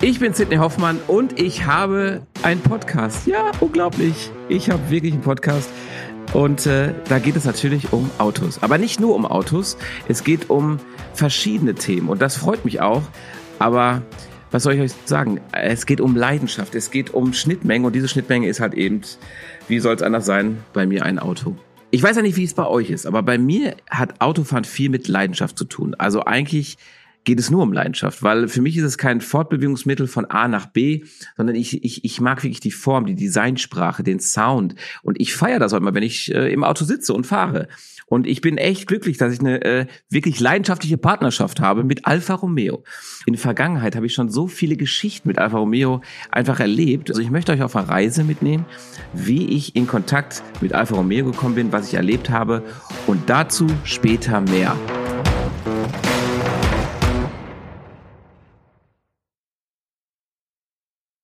Ich bin Sidney Hoffmann und ich habe einen Podcast. Ja, unglaublich. Ich habe wirklich einen Podcast. Und äh, da geht es natürlich um Autos. Aber nicht nur um Autos. Es geht um verschiedene Themen. Und das freut mich auch. Aber was soll ich euch sagen? Es geht um Leidenschaft. Es geht um Schnittmenge. Und diese Schnittmenge ist halt eben, wie soll es anders sein, bei mir ein Auto. Ich weiß ja nicht, wie es bei euch ist, aber bei mir hat Autofahren viel mit Leidenschaft zu tun. Also eigentlich geht es nur um Leidenschaft, weil für mich ist es kein Fortbewegungsmittel von A nach B, sondern ich, ich, ich mag wirklich die Form, die Designsprache, den Sound und ich feiere das auch immer, wenn ich äh, im Auto sitze und fahre. Und ich bin echt glücklich, dass ich eine äh, wirklich leidenschaftliche Partnerschaft habe mit Alfa Romeo. In der Vergangenheit habe ich schon so viele Geschichten mit Alfa Romeo einfach erlebt. Also ich möchte euch auf eine Reise mitnehmen, wie ich in Kontakt mit Alfa Romeo gekommen bin, was ich erlebt habe und dazu später mehr.